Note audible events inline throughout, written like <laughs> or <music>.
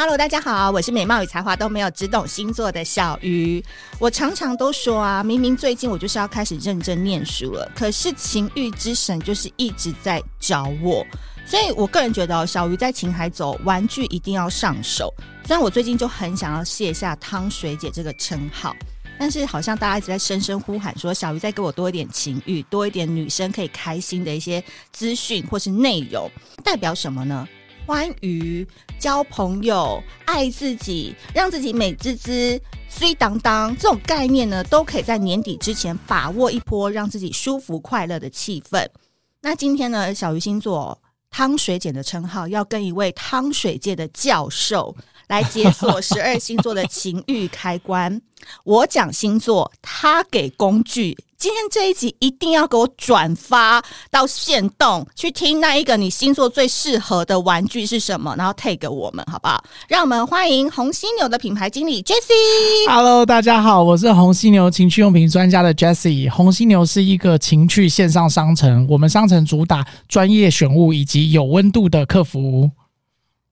Hello，大家好，我是美貌与才华都没有，只懂星座的小鱼。我常常都说啊，明明最近我就是要开始认真念书了，可是情欲之神就是一直在找我。所以我个人觉得，小鱼在情海走，玩具一定要上手。虽然我最近就很想要卸下汤水姐这个称号，但是好像大家一直在声声呼喊说，小鱼再给我多一点情欲，多一点女生可以开心的一些资讯或是内容，代表什么呢？欢愉交朋友、爱自己、让自己美滋滋、虽当当这种概念呢，都可以在年底之前把握一波，让自己舒服快乐的气氛。那今天呢，小鱼星座汤水姐的称号，要跟一位汤水界的教授来解锁 <laughs> 十二星座的情欲开关。我讲星座，他给工具。今天这一集一定要给我转发到线动，去听那一个你星座最适合的玩具是什么，然后 tag 我们好不好？让我们欢迎红犀牛的品牌经理 Jessie。Hello，大家好，我是红犀牛情趣用品专家的 Jessie。红犀牛是一个情趣线上商城，我们商城主打专业选物以及有温度的客服。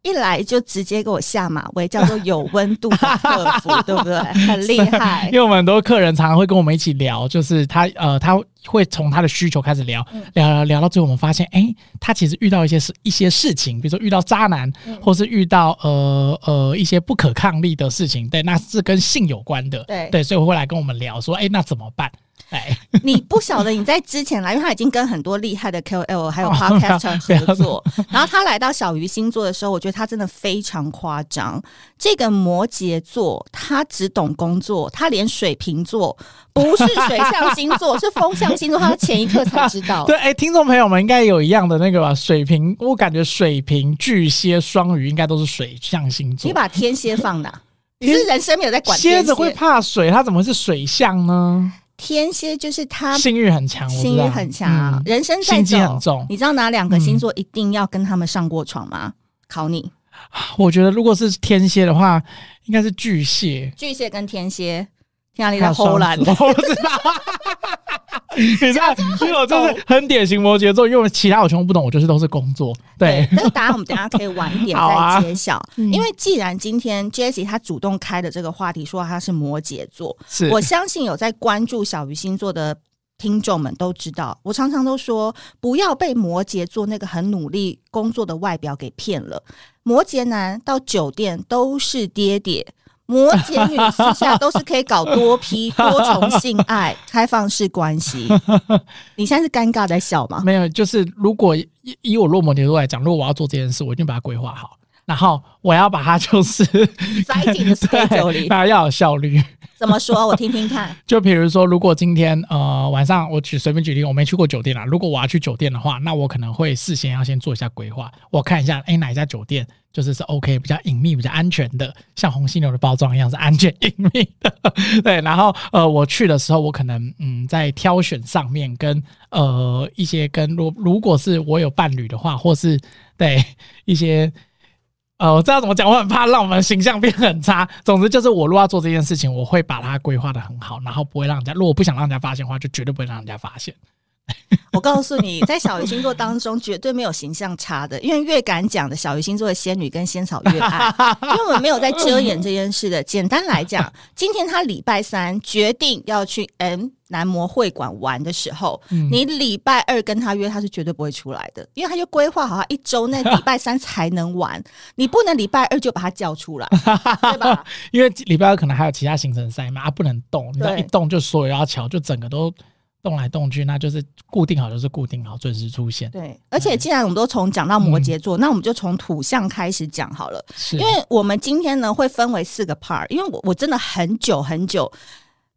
一来就直接给我下马威，叫做有温度的客服，对不对？很厉害。<laughs> 因为我们很多客人常常会跟我们一起聊，就是他呃，他会从他的需求开始聊，嗯、聊聊聊到最后，我们发现，哎，他其实遇到一些事一些事情，比如说遇到渣男，嗯、或是遇到呃呃一些不可抗力的事情，对，那是跟性有关的，对对，所以会来跟我们聊说，哎，那怎么办？哎，<laughs> 你不晓得你在之前来，因为他已经跟很多厉害的 KOL 还有 Podcaster <laughs> 合作，然后他来到小鱼星座的时候，我觉得他真的非常夸张。这个摩羯座，他只懂工作，他连水瓶座不是水象星座，是风象星座，他前一刻才知道。<laughs> 对，哎，听众朋友们应该有一样的那个吧？水瓶，我感觉水瓶、巨蟹、双鱼应该都是水象星座。你把天蝎放哪？你是人生没有在管蝎子会怕水，它怎么会是水象呢？天蝎就是他性欲很强，性欲很强，嗯、人生在重。你知道哪两个星座一定要跟他们上过床吗？嗯、考你。我觉得如果是天蝎的话，应该是巨蟹。巨蟹跟天蝎，天哪，你在偷懒？我不知道。<laughs> 你知道，因为我就是很典型摩羯座，因为其他我全部不懂，我就是都是工作。对，这个答案我们等下可以晚一点 <laughs> 再揭晓。因为既然今天 Jessie 她主动开的这个话题，说她是摩羯座，是我相信有在关注小鱼星座的听众们都知道，我常常都说，不要被摩羯座那个很努力工作的外表给骗了。摩羯男到酒店都是爹爹。摩羯女私下都是可以搞多批多重性爱开放式关系，<laughs> 你现在是尴尬在笑吗？没有，就是如果以以我落摩羯座来讲，如果我要做这件事，我一定把它规划好，然后我要把它就是塞进的 schedule 里，<laughs> 大家要有效率。怎么说？我听听看。<laughs> 就比如说，如果今天呃晚上我举随便举例，我没去过酒店啦。如果我要去酒店的话，那我可能会事先要先做一下规划，我看一下，哎，哪一家酒店就是是 OK，比较隐秘、比较安全的，像红犀牛的包装一样是安全隐秘的。对，然后呃我去的时候，我可能嗯在挑选上面跟呃一些跟如如果是我有伴侣的话，或是对一些。呃，我知道怎么讲，我很怕让我们形象变很差。总之就是，我如果要做这件事情，我会把它规划的很好，然后不会让人家。如果不想让人家发现的话，就绝对不会让人家发现。<laughs> 我告诉你，在小鱼星座当中，绝对没有形象差的，因为越敢讲的小鱼星座的仙女跟仙草越爱，<laughs> 因为我们没有在遮掩这件事的。简单来讲，今天他礼拜三决定要去 M 男模会馆玩的时候，嗯、你礼拜二跟他约，他是绝对不会出来的，因为他就规划好他一周内礼拜三才能玩，你不能礼拜二就把他叫出来，<laughs> 对吧？因为礼拜二可能还有其他行程塞嘛，他不能动，你知道一动就所有要乔，就整个都。动来动去，那就是固定好，就是固定好，准时出现。对，而且既然我们都从讲到摩羯座，嗯、那我们就从土象开始讲好了。是，因为我们今天呢会分为四个 part，因为我我真的很久很久。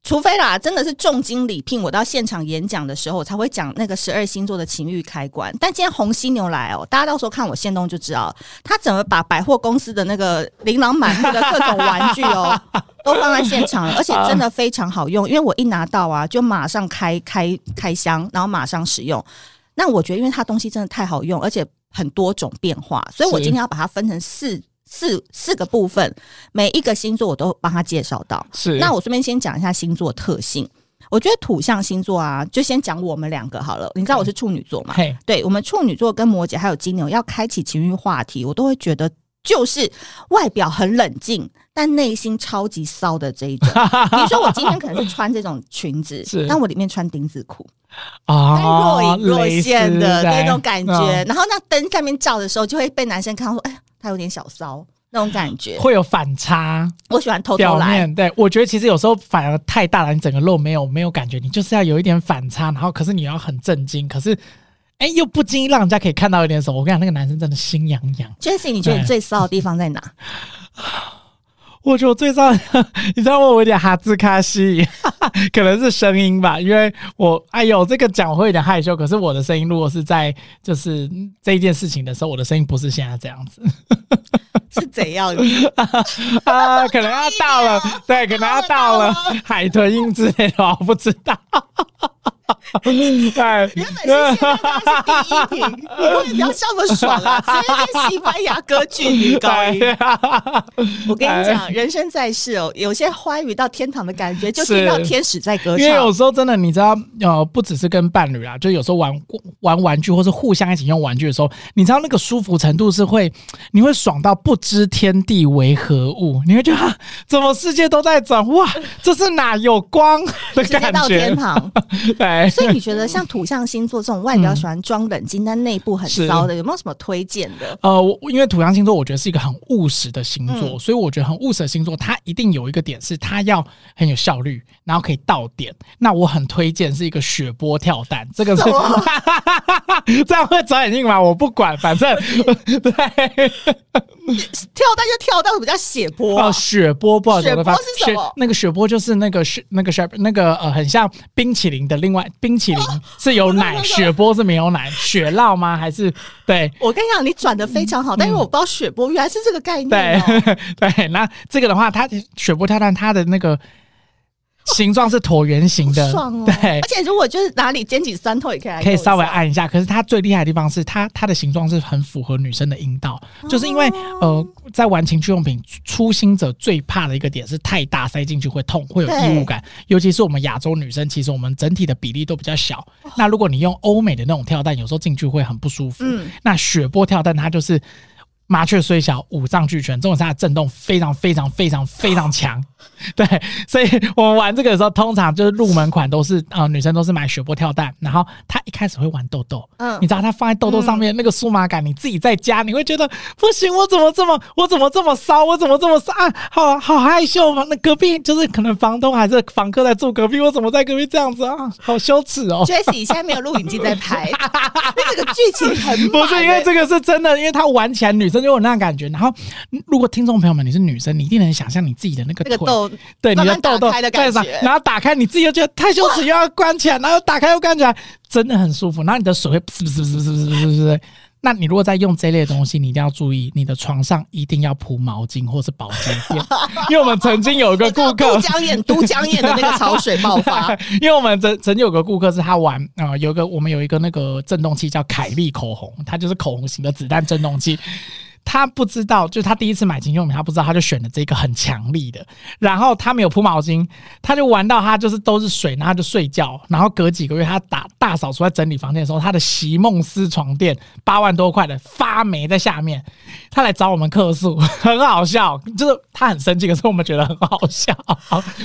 除非啦，真的是重金礼聘我到现场演讲的时候，我才会讲那个十二星座的情欲开关。但今天红犀牛来哦，大家到时候看我现动就知道，他怎么把百货公司的那个琳琅满目的各种玩具哦，<laughs> 都放在现场了，而且真的非常好用。因为我一拿到啊，就马上开开开箱，然后马上使用。那我觉得，因为它东西真的太好用，而且很多种变化，所以我今天要把它分成四。四四个部分，每一个星座我都帮他介绍到。是，那我顺便先讲一下星座特性。我觉得土象星座啊，就先讲我们两个好了。你知道我是处女座嘛？嘿，对，我们处女座跟摩羯还有金牛要开启情欲话题，我都会觉得就是外表很冷静，但内心超级骚的这一种。<laughs> 比如说，我今天可能是穿这种裙子，<laughs> 是但我里面穿丁字裤啊，若隐若现的那种感觉。嗯、然后那灯下面照的时候，就会被男生看到说：“哎呀，他有点小骚。”那种感觉会有反差，我喜欢偷偷来。对，我觉得其实有时候反而太大了，你整个肉没有没有感觉，你就是要有一点反差，然后可是你要很震惊，可是哎又不经意让人家可以看到一点什么。我跟你讲，那个男生真的心痒痒。Jessie，你觉得你最骚的地方在哪？<laughs> <laughs> 我觉得我最糟，<laughs> 你知道我有点哈兹卡西，<laughs> 可能是声音吧，因为我哎呦这个讲我会有点害羞，可是我的声音如果是在就是这一件事情的时候，我的声音不是现在这样子。<laughs> 是怎样的啊？可能要到了，对，可能要到了海豚音之类的，我不知道。对，原本是西班牙是第一名，你不要笑那么爽啊！直接变西班牙歌剧女高音。<laughs> 我跟你讲，人生在世哦，有些欢愉到天堂的感觉，就听到天使在歌唱。因为有时候真的，你知道，呃，不只是跟伴侣啊，就有时候玩玩玩具，或是互相一起用玩具的时候，你知道那个舒服程度是会，你会爽到不知天地为何物，你会觉得、啊、怎么世界都在转，哇，这是哪有光的感觉？到天堂，<laughs> 对。所以你觉得像土象星座这种外表喜欢装冷静，嗯、但内部很骚的，有没有什么推荐的？呃，我因为土象星座我觉得是一个很务实的星座，嗯、所以我觉得很务实的星座，它一定有一个点是它要很有效率，然后可以到点。那我很推荐是一个雪波跳蛋，这个是么 <laughs> 这样会转眼镜吗？我不管，反正对。<laughs> 跳蛋就跳蛋，比较血波哦，雪波不好雪波是什么？那个雪波就是那个雪那个雪那个呃，很像冰淇淋的另外冰淇淋 <laughs> 是有奶，<laughs> 雪波是没有奶，雪酪吗？还是 <laughs> 对？我跟你讲，你转的非常好，但是我不知道雪波原来是这个概念。对对，那这个的话，它雪波跳蛋它的那个。形状是椭圆形的，爽哦、对，而且如果就是哪里肩颈酸痛也可以，可以稍微按一下。可是它最厉害的地方是它它的形状是很符合女生的阴道，哦、就是因为呃，在玩情趣用品，初心者最怕的一个点是太大塞进去会痛，会有异物感。尤其是我们亚洲女生，其实我们整体的比例都比较小。哦、那如果你用欧美的那种跳蛋，有时候进去会很不舒服。嗯，那雪波跳蛋它就是。麻雀虽小，五脏俱全。这种它的震动非常非常非常非常强，<laughs> 对，所以我们玩这个的时候，通常就是入门款都是呃女生都是买雪波跳蛋，然后她一开始会玩豆豆，嗯，你知道她放在豆豆上面那个数码感，你自己在家你会觉得不行，我怎么这么 <laughs> 我怎么这么骚，我怎么这么骚啊，好好害羞嘛。那隔壁就是可能房东还是房客在住隔壁，我怎么在隔壁这样子啊，好羞耻哦。Jessie 现在没有录影机在拍，<laughs> 这个剧情很不是因为这个是真的，因为他玩起来女生。就有那种感觉，然后如果听众朋友们你是女生，你一定能想象你自己的那个腿，豆对你的痘痘在上，然后打开你自己又觉得太羞耻，又要关起来，然后打开又关起来，真的很舒服。然后你的手会是不是是不是是不是是不是？那你如果在用这类的东西，你一定要注意，你的床上一定要铺毛巾或是保鲜垫，因为我们曾经有一个顾客，都江堰都江堰的那个潮水爆发，因为我们曾曾经有个顾客是他玩啊、呃，有一个我们有一个那个震动器叫凯利口红，它就是口红型的子弹震动器。他不知道，就是他第一次买情趣用品，他不知道，他就选了这个很强力的。然后他没有铺毛巾，他就玩到他就是都是水，然后他就睡觉。然后隔几个月，他打大扫除在整理房间的时候，他的席梦思床垫八万多块的发霉在下面，他来找我们客诉，很好笑，就是他很生气，可是我们觉得很好笑。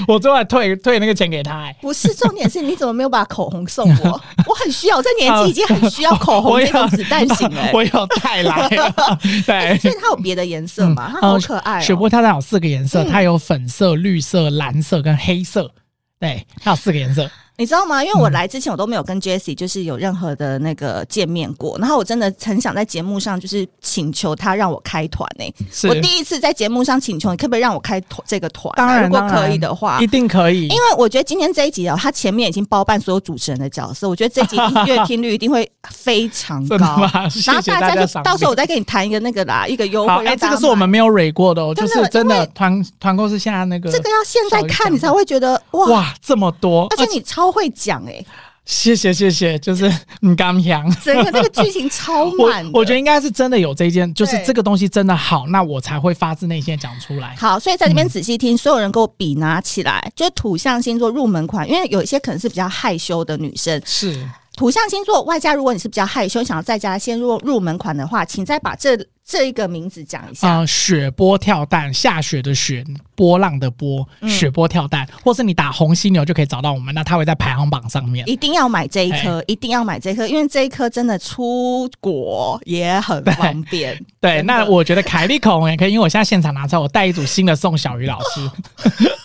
我最后还退退那个钱给他，欸。不是重点是，你怎么没有把口红送我？<laughs> 我很需要，我这年纪已经很需要口红这种子弹型了。我有带来，<laughs> 对。所以它有别的颜色吗？它好可爱哦。雪波跳蛋有四个颜色，它有粉色、绿色、蓝色跟黑色。对，它有四个颜色。你知道吗？因为我来之前我都没有跟 Jessie 就是有任何的那个见面过，然后我真的很想在节目上就是请求他让我开团呢、欸。我第一次在节目上请求你，可不可以让我开团这个团？当然，如果可以的话，一定可以。因为我觉得今天这一集哦，他前面已经包办所有主持人的角色，我觉得这一集阅听率一定会非常高。<laughs> <laughs> 然后大家就到时候我再跟你谈一个那个啦，一个优惠。哎，这个是我们没有蕊过的哦，就是真的团团购是现在那个。这个要现在看你才会觉得哇哇这么多，而且你超会讲哎、欸。谢谢谢谢，就是 <laughs> 你刚讲，整个这个剧情超 <laughs> 满。我觉得应该是真的有这一件，就是这个东西真的好，那我才会发自内心讲出来。好，所以在这边仔细听，所有人给我笔拿起来，就是土象星座入门款，因为有一些可能是比较害羞的女生，是土象星座外加，如果你是比较害羞，想要在家先入入门款的话，请再把这这一个名字讲一下。呃，雪波跳蛋，下雪的雪，波浪的波，雪波跳蛋，嗯、或是你打红犀牛就可以找到我们，那它会在排行榜上面。一定要买这一颗，一定要买这一颗，因为这一颗真的出国也很方便。对，对那我觉得凯利口红也可以，因为我现在现场拿出来，我带一组新的送小鱼老师。<laughs>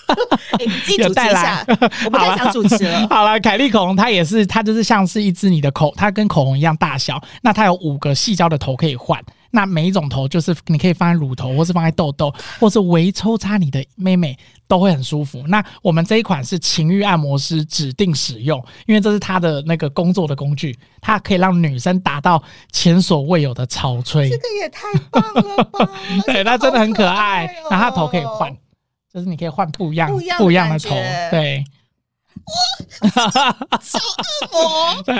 欸、<laughs> 你自己主持一下，<laughs> 我不太想主持了。<laughs> 好了，凯利口红它也是，它就是像是一支你的口，它跟口红一样大小。那它有五个细胶的头可以换，那每一种头就是你可以放在乳头，或是放在痘痘，或是微抽插你的妹妹，都会很舒服。那我们这一款是情欲按摩师指定使用，因为这是他的那个工作的工具，它可以让女生达到前所未有的潮吹。这个也太棒了吧！对，它真的很可爱。然后它头可以换。就是你可以换不一样不一样，的头，对。哇，小恶魔，<laughs> 对，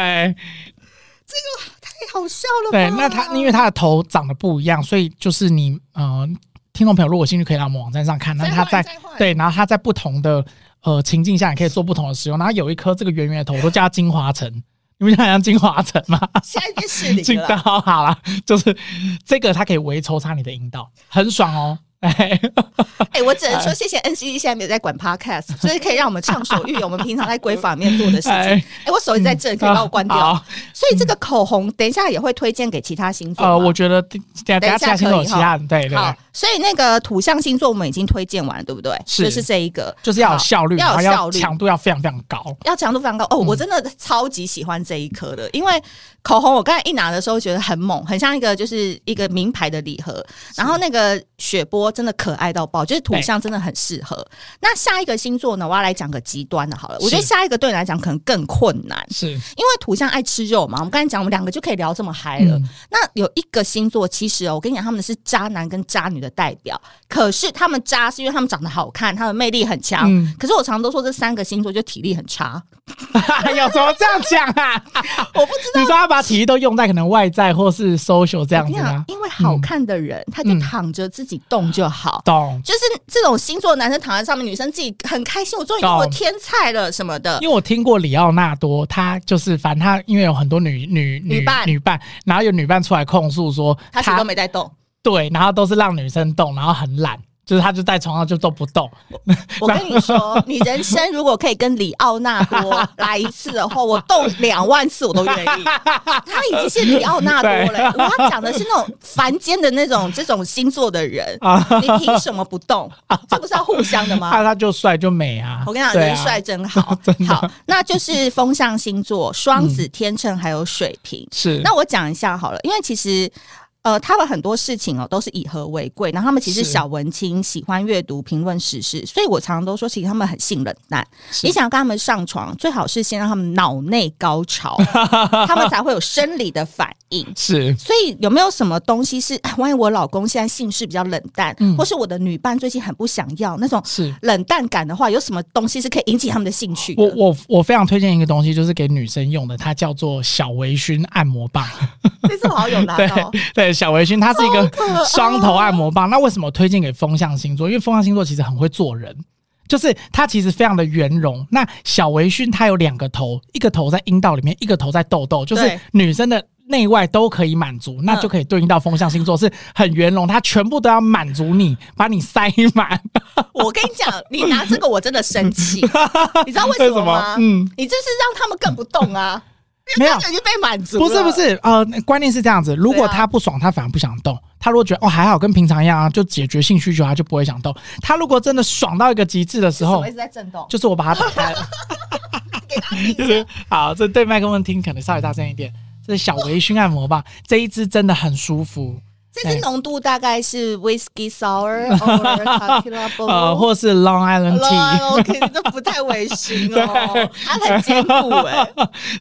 这个太好笑了。对，那他因为他的头长得不一样，所以就是你呃，听众朋友如果兴趣可以来我们网站上看。那他在对，然后他在不同的呃情境下，你可以做不同的使用。然后有一颗这个圆圆的头，我都叫它金华城，你们想像金华城吗？下一件事情了，<laughs> 好了，就是这个它可以微抽插你的阴道，很爽哦。哎，<laughs> 哎，我只能说谢谢 NCC 现在没有在管 Podcast，所以可以让我们畅所欲言。我们平常在闺房里面做的事情。哎，我手机在这，可以帮我关掉。所以这个口红等一下也会推荐给其他星座。呃，我觉得等下等下其他星座对对。好，所以那个土象星座我们已经推荐完了，对不对？是，就是这一个，就是要有效率，要有效率，强度要非常非常高，要强度非常高。哦，我真的超级喜欢这一颗的，因为口红我刚才一拿的时候觉得很猛，很像一个就是一个名牌的礼盒，然后那个雪波。真的可爱到爆，就是土象真的很适合。那下一个星座呢？我要来讲个极端的，好了。我觉得下一个对你来讲可能更困难，是因为土象爱吃肉嘛。我们刚才讲，我们两个就可以聊这么嗨了。嗯、那有一个星座，其实哦，我跟你讲，他们是渣男跟渣女的代表。可是他们渣是因为他们长得好看，他们魅力很强。嗯、可是我常常都说这三个星座就体力很差。<laughs> 有什么这样讲啊？<laughs> 我不知道。你说他把体力都用在可能外在或是 social 这样子吗？因为好看的人，嗯、他就躺着自己动就好。懂。就是这种星座男生躺在上面，女生自己很开心。我终于我天菜了什么的。因为我听过里奥纳多，他就是反正他因为有很多女女女伴女伴，然后有女伴出来控诉说他什么都没在动。对，然后都是让女生动，然后很懒。就是他就在床上就都不动。我跟你说，<laughs> 你人生如果可以跟里奥纳多 <laughs> 来一次的话，我动两万次我都愿意。他已经是里奥纳多了，我要讲的是那种凡间的那种 <laughs> 这种星座的人，你凭什么不动？这不是要互相的吗？他他就帅就美啊！我跟你讲，人帅真好，好，那就是风象星座：双子、天秤还有水瓶。是，那我讲一下好了，因为其实。呃，他们很多事情哦，都是以和为贵。然后他们其实小文青，喜欢阅读、评论时事，所以我常常都说，其实他们很性冷淡。你想要跟他们上床，最好是先让他们脑内高潮，<laughs> 他们才会有生理的反应。是，所以有没有什么东西是，万一我老公现在性事比较冷淡，嗯、或是我的女伴最近很不想要那种是冷淡感的话，有什么东西是可以引起他们的兴趣的？我我我非常推荐一个东西，就是给女生用的，它叫做小微醺按摩棒。这次我好有拿到，<laughs> 对。对小微醺，它是一个双头按摩棒。那为什么推荐给风象星座？因为风象星座其实很会做人，就是它其实非常的圆融。那小微醺它有两个头，一个头在阴道里面，一个头在痘痘，就是女生的内外都可以满足，那就可以对应到风象星座是很圆融，它全部都要满足你，把你塞满。<laughs> 我跟你讲，你拿这个我真的生气，<laughs> 你知道为什么吗？嗯，你这是让他们更不动啊。没有，已经被满足。不是不是，呃，关键是这样子，如果他不爽，他反而不想动。他如果觉得哦还好，跟平常一样啊，就解决性需求，他就不会想动。他如果真的爽到一个极致的时候，一直在震动，就是我把它打开了。<laughs> 就是好，这对麦克风听可能稍微大声一点。这是小微醺按摩棒，这一支真的很舒服。这支浓度大概是 whiskey Sour，<laughs> <laughs> 呃，或是 Long Island Tea，这不太 <laughs> 违心哦，它很坚固哎。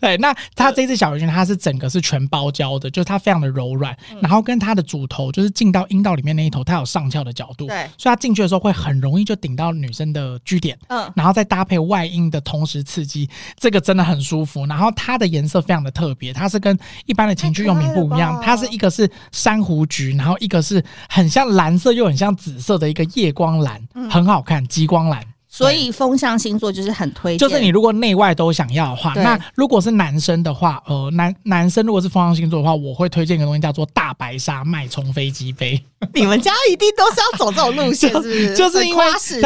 对，那它这支小微醺，它是整个是全包胶的，就是它非常的柔软，然后跟它的主头就是进到阴道里面那一头，它有上翘的角度，对，所以它进去的时候会很容易就顶到女生的 G 点，嗯，然后再搭配外阴的同时刺激，这个真的很舒服。然后它的颜色非常的特别，它是跟一般的情趣用品不一样，它是一个是珊瑚橘。然后一个是很像蓝色又很像紫色的一个夜光蓝，嗯、很好看，极光蓝。所以风象星座就是很推荐，就是你如果内外都想要的话，那如果是男生的话，呃，男男生如果是风象星座的话，我会推荐一个东西叫做大白鲨脉冲飞机杯。<laughs> 你们家一定都是要走这种路线，<laughs> 是不是？就是因为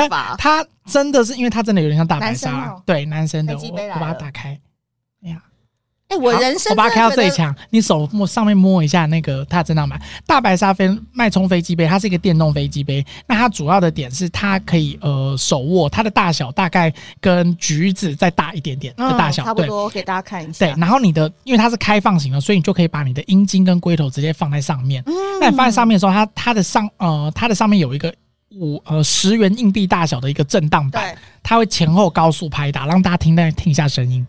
它，它真的是因为它真的有点像大白鲨，哦、对，男生的，我我把它打开。欸、我人生我把它开到最强，你手摸上面摸一下那个，它的震荡板大白鲨飞脉冲飞机杯，它是一个电动飞机杯。那它主要的点是它可以呃手握，它的大小大概跟橘子再大一点点的大小，嗯、差不多。给大家看一下。对，然后你的因为它是开放型的，所以你就可以把你的阴茎跟龟头直接放在上面。嗯。那你放在上面的时候，它它的上呃它的上面有一个五呃十元硬币大小的一个震荡板，它会前后高速拍打，让大家听听听一下声音。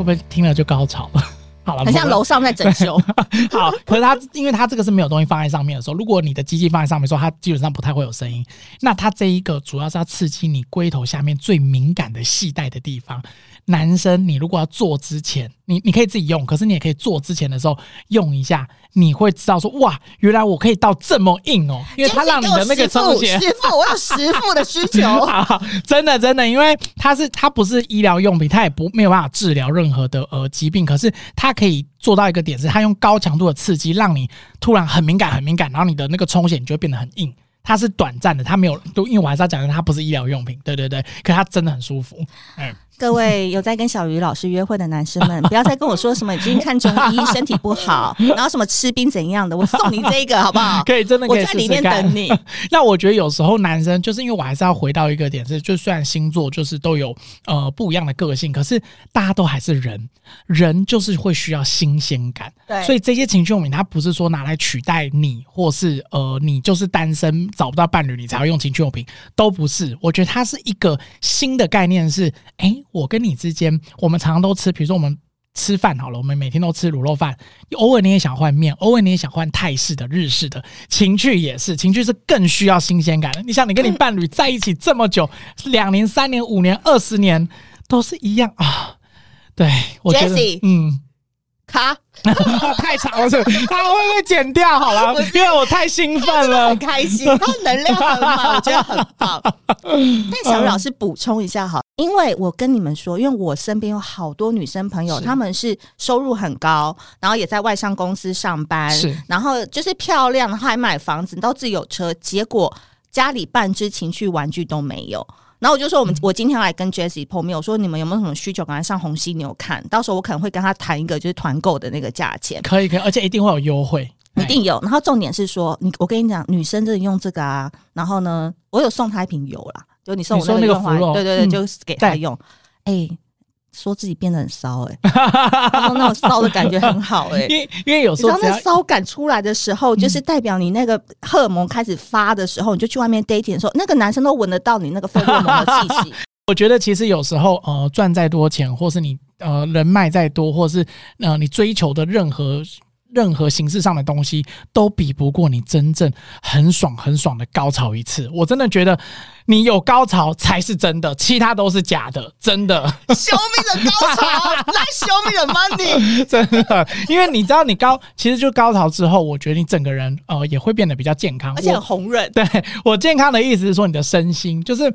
会不会听了就高潮了？<laughs> 好了，很像楼上在整修。<laughs> 好，可是它因为它这个是没有东西放在上面的时候，如果你的机器放在上面的时候，它基本上不太会有声音。那它这一个主要是要刺激你龟头下面最敏感的系带的地方。男生，你如果要做之前，你你可以自己用，可是你也可以做之前的时候用一下，你会知道说哇，原来我可以到这么硬哦，因为它让你的那个充血。师傅，我有师傅的需求。好，<laughs> 好，真的真的，因为它是它不是医疗用品，它也不没有办法治疗任何的呃疾病，可是它可以做到一个点是，它用高强度的刺激，让你突然很敏感很敏感，然后你的那个充血你就会变得很硬。它是短暂的，它没有，都因为我还是要讲的，它不是医疗用品，对对对，可它真的很舒服，嗯。各位有在跟小鱼老师约会的男生们，不要再跟我说什么已经看中医身体不好，<laughs> 然后什么吃冰怎样的，我送你这个好不好？<laughs> 可以，真的可以试试，我在里面等你。<laughs> 那我觉得有时候男生就是因为我还是要回到一个点是，就虽然星座就是都有呃不一样的个性，可是大家都还是人，人就是会需要新鲜感。对，所以这些情趣用品它不是说拿来取代你，或是呃你就是单身找不到伴侣你才要用情趣用品，都不是。我觉得它是一个新的概念是，是哎。我跟你之间，我们常常都吃，比如说我们吃饭好了，我们每天都吃卤肉饭，偶尔你也想换面，偶尔你也想换泰式的、日式的，情趣也是，情趣是更需要新鲜感的。你想，你跟你伴侣在一起这么久，两年、三年、五年、二十年，都是一样啊。对，我觉得嗯。卡 <laughs> 太长了，是他会不会剪掉？好了，<laughs> 因为我太兴奋了，很开心，<laughs> 他能量很满，我觉得很棒。但小雨老师补充一下哈，因为我跟你们说，因为我身边有好多女生朋友，她们是收入很高，然后也在外商公司上班，是，然后就是漂亮，然后还买房子，都自己有车，结果家里半只情趣玩具都没有。然后我就说，我们我今天要来跟 Jessie 碰面，我说你们有没有什么需求，赶快上红犀牛看，到时候我可能会跟他谈一个就是团购的那个价钱。可以可以，而且一定会有优惠，一定有。然后重点是说，你我跟你讲，女生真的用这个啊。然后呢，我有送她一瓶油啦，就你送我那个芙蓉，对对对，就给她用。哎、嗯。说自己变得很骚哎、欸，<laughs> 他说那种骚的感觉很好哎、欸，因为因为有时候那骚感出来的时候，就是代表你那个荷尔蒙开始发的时候，你就去外面 dating 的时候，那个男生都闻得到你那个荷尔蒙的气息。<laughs> 我觉得其实有时候呃赚再多钱，或是你呃人脉再多，或是呃你追求的任何。任何形式上的东西都比不过你真正很爽很爽的高潮一次。我真的觉得你有高潮才是真的，其他都是假的。真的，Show me the 高潮，来 Show me the money。<laughs> 真的，因为你知道，你高其实就高潮之后，我觉得你整个人呃也会变得比较健康，而且很红润。对，我健康的意思是说，你的身心就是。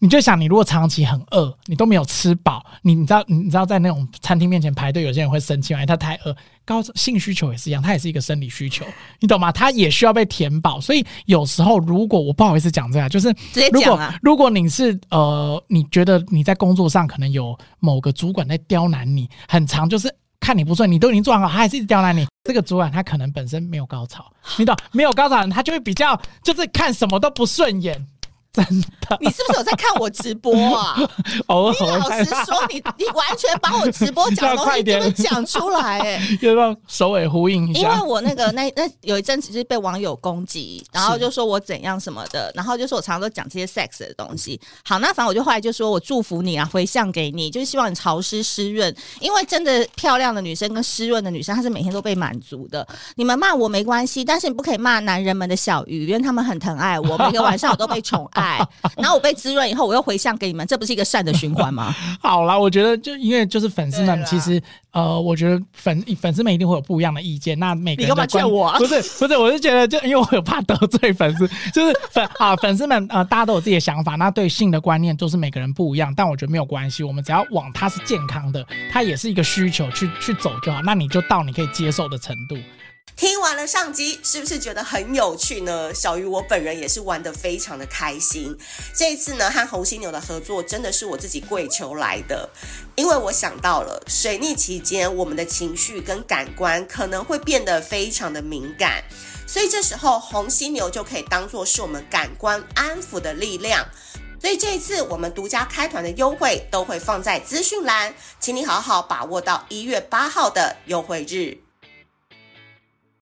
你就想，你如果长期很饿，你都没有吃饱，你你知道，你知道在那种餐厅面前排队，有些人会生气，因为他太饿。高性需求也是一样，它也是一个生理需求，你懂吗？它也需要被填饱。所以有时候，如果我不好意思讲这样，就是如果如果你是呃，你觉得你在工作上可能有某个主管在刁难你，很长就是看你不顺，你都已经做很好，他还是一直刁难你。这个主管他可能本身没有高潮，你懂？没有高潮他就会比较就是看什么都不顺眼。真的，你是不是有在看我直播啊？<laughs> 偶尔你老实说，你你完全把我直播讲的东西 <laughs> 都讲出来、欸，哎，<laughs> 要不要首尾呼应一下？因为我那个那那有一阵子是被网友攻击，然后就说我怎样什么的，然后就说我常常都讲这些 sex 的东西。好，那反正我就后来就说我祝福你啊，回向给你，就是希望你潮湿湿润，因为真的漂亮的女生跟湿润的女生，她是每天都被满足的。你们骂我没关系，但是你不可以骂男人们的小鱼，因为他们很疼爱我，每个晚上我都被宠爱。爱，然后我被滋润以后，我又回向给你们，这不是一个善的循环吗？<laughs> 好啦，我觉得就因为就是粉丝们，其实呃，我觉得粉粉丝们一定会有不一样的意见。那每个人你干嘛劝我、啊、<laughs> 不是不是，我是觉得就因为我有怕得罪粉丝，<laughs> 就是粉啊粉丝们呃，大家都有自己的想法，那对性的观念都是每个人不一样，但我觉得没有关系，我们只要往它是健康的，它也是一个需求去去走就好，那你就到你可以接受的程度。听完了上集，是不是觉得很有趣呢？小鱼我本人也是玩得非常的开心。这一次呢，和红犀牛的合作真的是我自己跪求来的，因为我想到了水逆期间，我们的情绪跟感官可能会变得非常的敏感，所以这时候红犀牛就可以当做是我们感官安抚的力量。所以这一次我们独家开团的优惠都会放在资讯栏，请你好好把握到一月八号的优惠日。